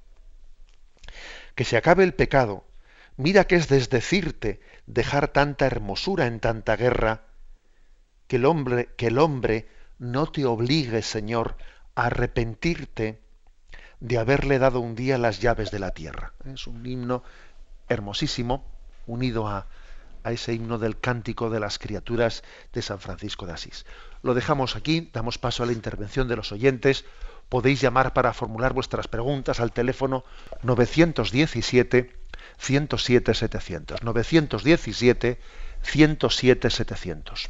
Que se acabe el pecado. Mira que es desdecirte dejar tanta hermosura en tanta guerra. Que el hombre, que el hombre no te obligue, Señor, a arrepentirte de haberle dado un día las llaves de la tierra. Es un himno hermosísimo, unido a, a ese himno del cántico de las criaturas de San Francisco de Asís. Lo dejamos aquí, damos paso a la intervención de los oyentes. Podéis llamar para formular vuestras preguntas al teléfono 917 107 700. 917 107 700.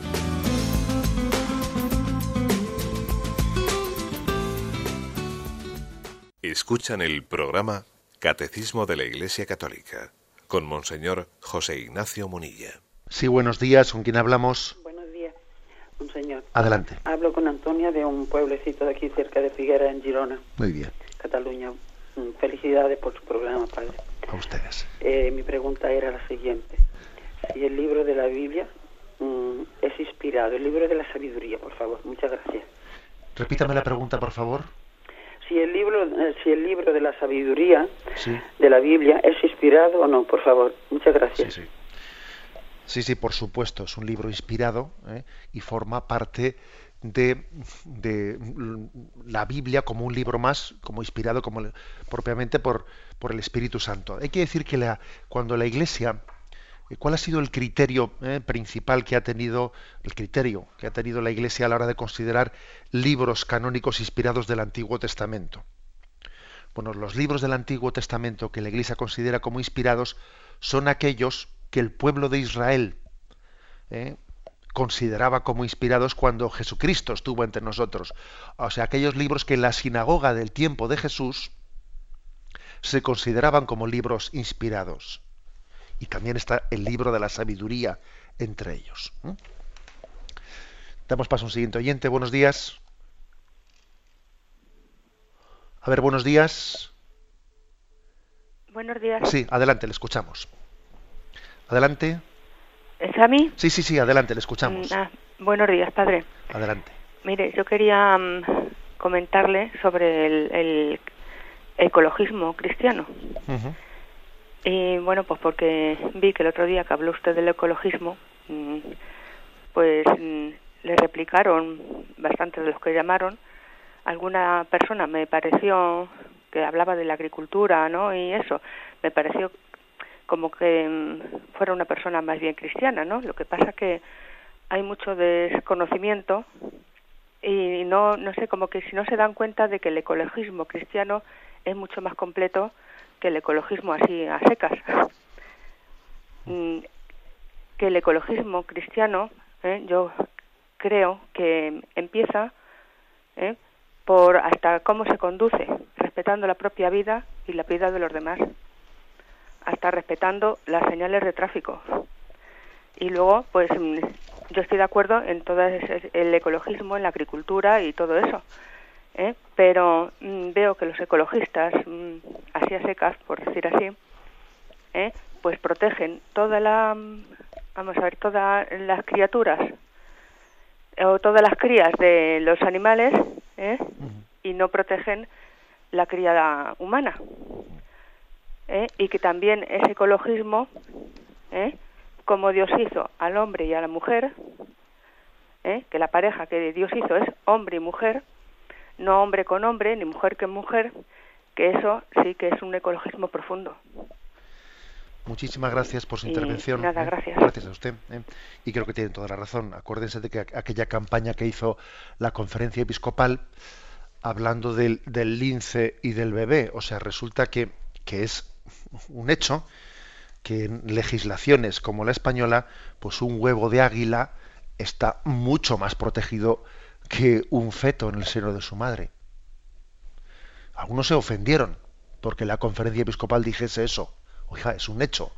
Escuchan el programa Catecismo de la Iglesia Católica con Monseñor José Ignacio Munilla. Sí, buenos días. ¿Con quién hablamos? Buenos días, Monseñor. Adelante. Hablo con Antonia de un pueblecito de aquí cerca de Figuera, en Girona, Muy bien. Cataluña. Mm, Felicidades por su programa, padre. A ustedes. Eh, mi pregunta era la siguiente. Si el libro de la Biblia mm, es inspirado, el libro de la sabiduría, por favor. Muchas gracias. Repítame la pregunta, por favor. Si el libro, eh, si el libro de la sabiduría Sí. de la Biblia es inspirado o no, por favor. Muchas gracias. sí. Sí, sí, por supuesto. Es un libro inspirado ¿eh? y forma parte de, de la Biblia como un libro más, como inspirado como propiamente por, por el Espíritu Santo. Hay que decir que la, cuando la Iglesia, ¿cuál ha sido el criterio eh, principal que ha tenido, el criterio que ha tenido la Iglesia a la hora de considerar libros canónicos inspirados del Antiguo Testamento? Bueno, los libros del Antiguo Testamento que la Iglesia considera como inspirados son aquellos que el pueblo de Israel eh, consideraba como inspirados cuando Jesucristo estuvo entre nosotros. O sea, aquellos libros que en la sinagoga del tiempo de Jesús se consideraban como libros inspirados. Y también está el libro de la sabiduría entre ellos. ¿eh? Damos paso a un siguiente oyente. Buenos días. A ver, buenos días. Buenos días. Sí, adelante, le escuchamos. Adelante. ¿Es a mí? Sí, sí, sí, adelante, le escuchamos. Mm, ah, buenos días, padre. Adelante. Mire, yo quería mm, comentarle sobre el, el ecologismo cristiano. Y bueno, pues porque vi que el otro día que habló usted del ecologismo, mm, pues mm, le replicaron bastantes de los que llamaron. Alguna persona me pareció que hablaba de la agricultura, ¿no? Y eso, me pareció como que mm, fuera una persona más bien cristiana, ¿no? Lo que pasa que hay mucho desconocimiento y no no sé como que si no se dan cuenta de que el ecologismo cristiano es mucho más completo que el ecologismo así a secas Mm, que el ecologismo cristiano ¿eh? yo creo que empieza ¿eh? por hasta cómo se conduce respetando la propia vida y la vida de los demás hasta respetando las señales de tráfico y luego pues mm, yo estoy de acuerdo en todo el ecologismo en la agricultura y todo eso ¿eh? pero mm, veo que los ecologistas mm, así a secas por decir así ¿eh? pues protegen toda la mm, vamos a ver todas las criaturas o todas las crías de los animales ¿eh? y no protegen la cría humana ¿eh? y que también ese ecologismo ¿eh? como Dios hizo al hombre y a la mujer ¿eh? que la pareja que Dios hizo es hombre y mujer no hombre con hombre ni mujer con mujer que eso sí que es un ecologismo profundo Muchísimas gracias por su Y intervención. nada, ¿eh? gracias. Gracias a usted. ¿eh? Y creo que tiene toda la razón. Acuérdense de que aqu- aquella campaña que hizo la conferencia episcopal hablando del, del lince y del bebé. O sea, resulta que, que es un hecho que en legislaciones como la española, pues un huevo de águila está mucho más protegido que un feto en el seno de su madre. Algunos se ofendieron porque la conferencia episcopal dijese eso. Oiga, es un hecho.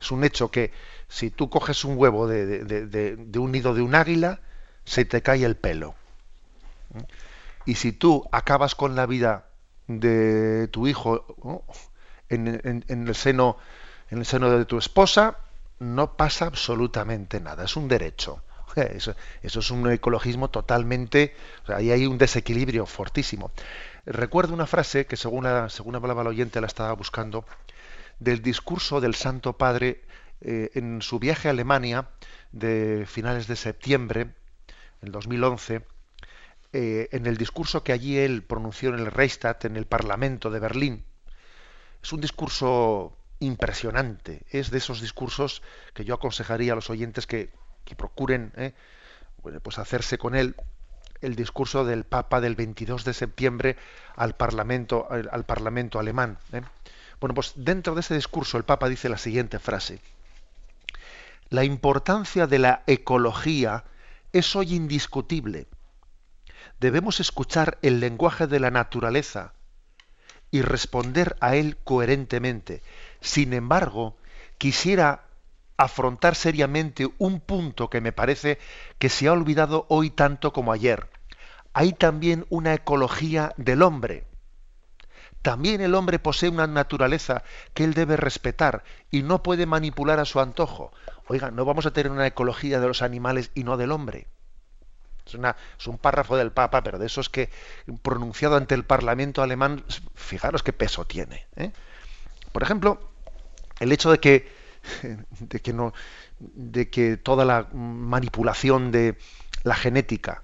Es un hecho que si tú coges un huevo de, un nido de un águila, se te cae el pelo. ¿Mm? Y si tú acabas con la vida de tu hijo en el seno, en el seno de tu esposa, no pasa absolutamente nada. Es un derecho. Eso, es un ecologismo totalmente. ahí hay un desequilibrio fortísimo. Recuerdo una frase que según, la, según hablaba el oyente la estaba buscando del discurso del Santo Padre eh, en su viaje a Alemania de finales de septiembre del 2011, eh, en el discurso que allí él pronunció en el Reichstag, en el Parlamento de Berlín. Es un discurso impresionante, es de esos discursos que yo aconsejaría a los oyentes que, que procuren eh, pues hacerse con él el discurso del Papa del 22 de septiembre al Parlamento, al Parlamento alemán. ¿eh? Bueno, pues dentro de ese discurso el Papa dice la siguiente frase. La importancia de la ecología es hoy indiscutible. Debemos escuchar el lenguaje de la naturaleza y responder a él coherentemente. Sin embargo, quisiera afrontar seriamente un punto que me parece que se ha olvidado hoy tanto como ayer. Hay también una ecología del hombre. También el hombre posee una naturaleza que él debe respetar y no puede manipular a su antojo. Oiga, no vamos a tener una ecología de los animales y no del hombre. Es, es, un párrafo del Papa, pero de esos que pronunciado ante el Parlamento alemán, fijaros qué peso tiene. ¿eh? Por ejemplo, el hecho de que de que no de que toda la manipulación de la genética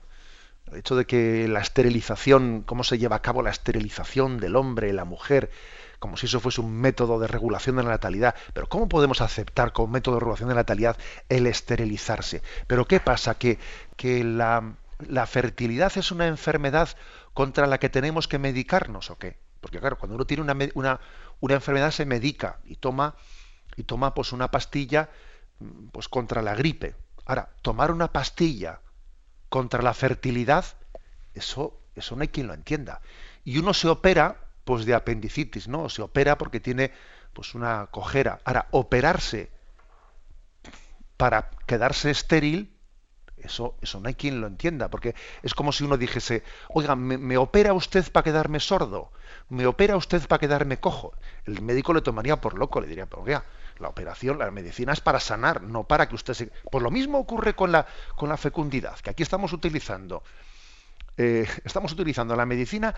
el hecho de que la esterilización cómo se lleva a cabo la esterilización del hombre la mujer como si eso fuese un método de regulación de la natalidad. Pero ¿cómo podemos aceptar como método de regulación de la natalidad el esterilizarse? Pero ¿qué pasa? Que, que la, la, fertilidad es una enfermedad contra la que tenemos que medicarnos o qué? Porque claro, cuando uno tiene una, una, una enfermedad se medica y toma y toma pues una pastilla mm, pues contra la gripe. Ahora, tomar una pastilla contra la fertilidad, eso, eso no hay quien lo entienda. Y uno se opera pues de apendicitis, ¿no? Se opera porque tiene pues una cojera. Ahora, operarse para quedarse estéril, eso, eso no hay quien lo entienda, porque es como si uno dijese, oiga, ¿me, me opera usted para quedarme sordo? ¿Me opera usted para quedarme cojo? El médico le tomaría por loco, le diría, pero oiga, la operación, la medicina es para sanar, no para que usted se... Pues lo mismo ocurre con la, con la fecundidad, que aquí estamos utilizando, eh, estamos utilizando la medicina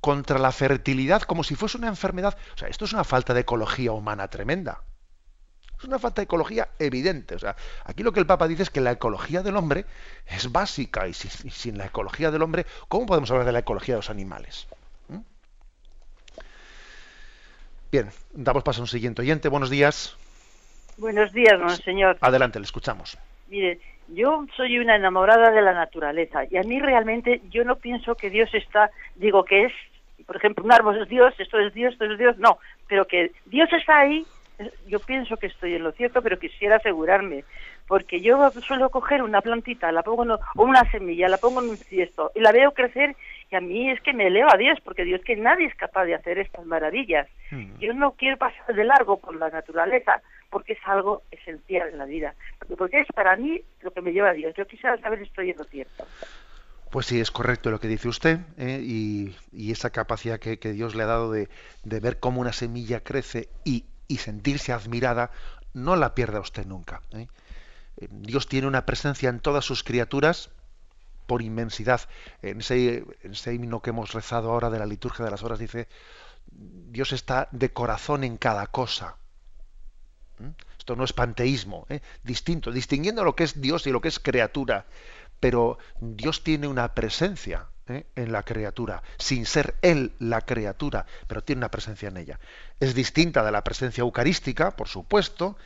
contra la fertilidad como si fuese una enfermedad. O sea, esto es una falta de ecología humana tremenda. Es una falta de ecología evidente. O sea, aquí lo que el Papa dice es que la ecología del hombre es básica y sin, sin la ecología del hombre, ¿cómo podemos hablar de la ecología de los animales? Bien, damos paso a un siguiente oyente. Buenos días. Buenos días, señor. Adelante, le escuchamos. Mire, yo soy una enamorada de la naturaleza y a mí realmente yo no pienso que Dios está, digo que es, por ejemplo, un árbol es Dios, esto es Dios, esto es Dios, no, pero que Dios está ahí, yo pienso que estoy en lo cierto, pero quisiera asegurarme, porque yo suelo coger una plantita, la pongo o una semilla, la pongo en un ciesto y la veo crecer y a mí es que me eleva a Dios, porque Dios que nadie es capaz de hacer estas maravillas. Mm. Yo no quiero pasar de largo por la naturaleza, porque es algo esencial en la vida, porque es para mí lo que me lleva a Dios. Yo quisiera saber si estoy en lo cierto. Pues sí, es correcto lo que dice usted ¿eh? y, esa capacidad que, Dios le ha dado de, ver cómo una semilla crece y, sentirse admirada, no la pierda usted nunca. Eh, Dios tiene una presencia en todas sus criaturas por inmensidad. En ese, himno que hemos rezado ahora de la liturgia de las horas dice, Dios está de corazón en cada cosa. ¿Mm? Esto no es panteísmo, ¿eh? distinto, distinguiendo lo que es Dios y lo que es criatura. Pero Dios tiene una presencia ¿eh? en la criatura, sin ser Él la criatura, pero tiene una presencia en ella. Es distinta de la presencia eucarística, por supuesto,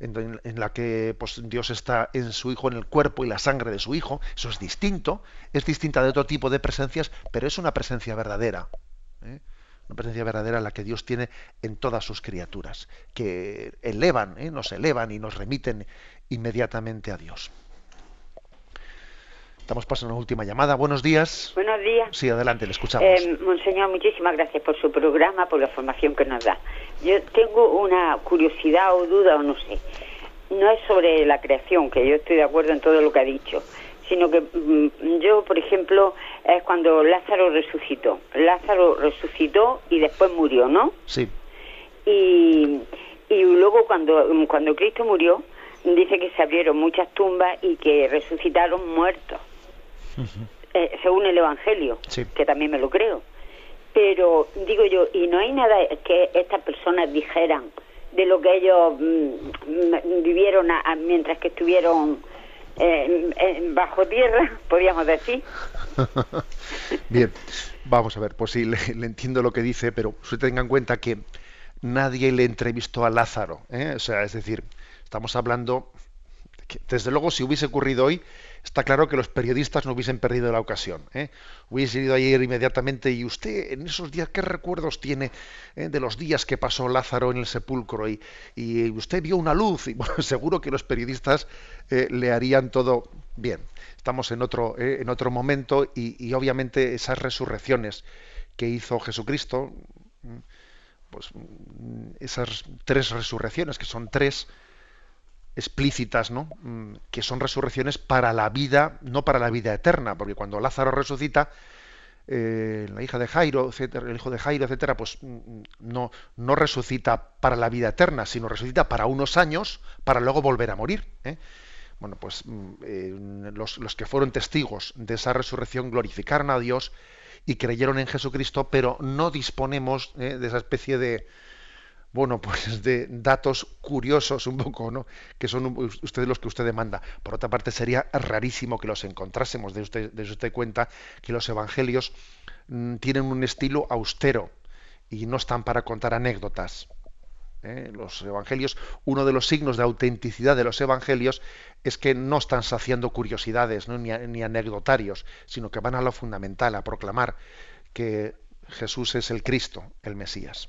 en, la que pues, Dios está en su Hijo, en el cuerpo y la sangre de su Hijo, eso es distinto, es distinta de otro tipo de presencias, pero es una presencia verdadera. ¿eh? Una presencia verdadera la que Dios tiene en todas sus criaturas, que elevan, ¿eh? nos elevan y nos remiten inmediatamente a Dios. Estamos pasando una última llamada. Buenos días. Buenos días. Sí, adelante, le escuchamos. Eh, monseñor, muchísimas gracias por su programa, por la formación que nos da. Yo tengo una curiosidad o duda o no sé. No es sobre la creación, que yo estoy de acuerdo en todo lo que ha dicho, sino que mm, yo, por ejemplo, es cuando Lázaro resucitó. Lázaro resucitó y después murió, ¿no? Sí. Y, y luego cuando, cuando Cristo murió, dice que se abrieron muchas tumbas y que resucitaron muertos. Eh, según el Evangelio, que también me lo creo. Pero digo yo, y no hay nada que estas personas dijeran de lo que ellos mm, vivieron mientras que estuvieron eh, bajo tierra, podríamos decir. Bien, vamos a ver, pues sí, le, entiendo lo que dice, pero usted tenga en cuenta que nadie le entrevistó a Lázaro, ¿eh? o sea, es decir, estamos hablando, que, desde luego, si hubiese ocurrido hoy, está claro que los periodistas no hubiesen perdido la ocasión. ¿eh? Hubiese ido ayer inmediatamente y usted en esos días, ¿qué recuerdos tiene eh, de los días que pasó Lázaro en el sepulcro? Y, usted vio una luz y bueno, seguro que los periodistas eh, le harían todo bien. Estamos en otro, eh, en otro momento y, y, obviamente esas resurrecciones que hizo Jesucristo, pues mm, esas tres resurrecciones, que son tres explícitas, ¿no? Mm, que son resurrecciones para la vida, no para la vida eterna, porque cuando Lázaro resucita, eh, la hija de Jairo, etcétera, el hijo de Jairo, etcétera, pues mm, no, no resucita para la vida eterna, sino resucita para unos años, para luego volver a morir. ¿eh? Bueno, pues eh, los, los, que fueron testigos de esa resurrección glorificaron a Dios y creyeron en Jesucristo, pero no disponemos de esa especie de, bueno, pues de datos curiosos un poco, ¿no? Que son ustedes los que usted demanda. Por otra parte, sería rarísimo que los encontrásemos. De usted, de usted cuenta que los evangelios mm, tienen un estilo austero y no están para contar anécdotas. ¿eh? Los evangelios, uno de los signos de autenticidad de los evangelios es que no están saciando curiosidades ni, ni anecdotarios, sino que van a lo fundamental, a proclamar que Jesús es el Cristo, el Mesías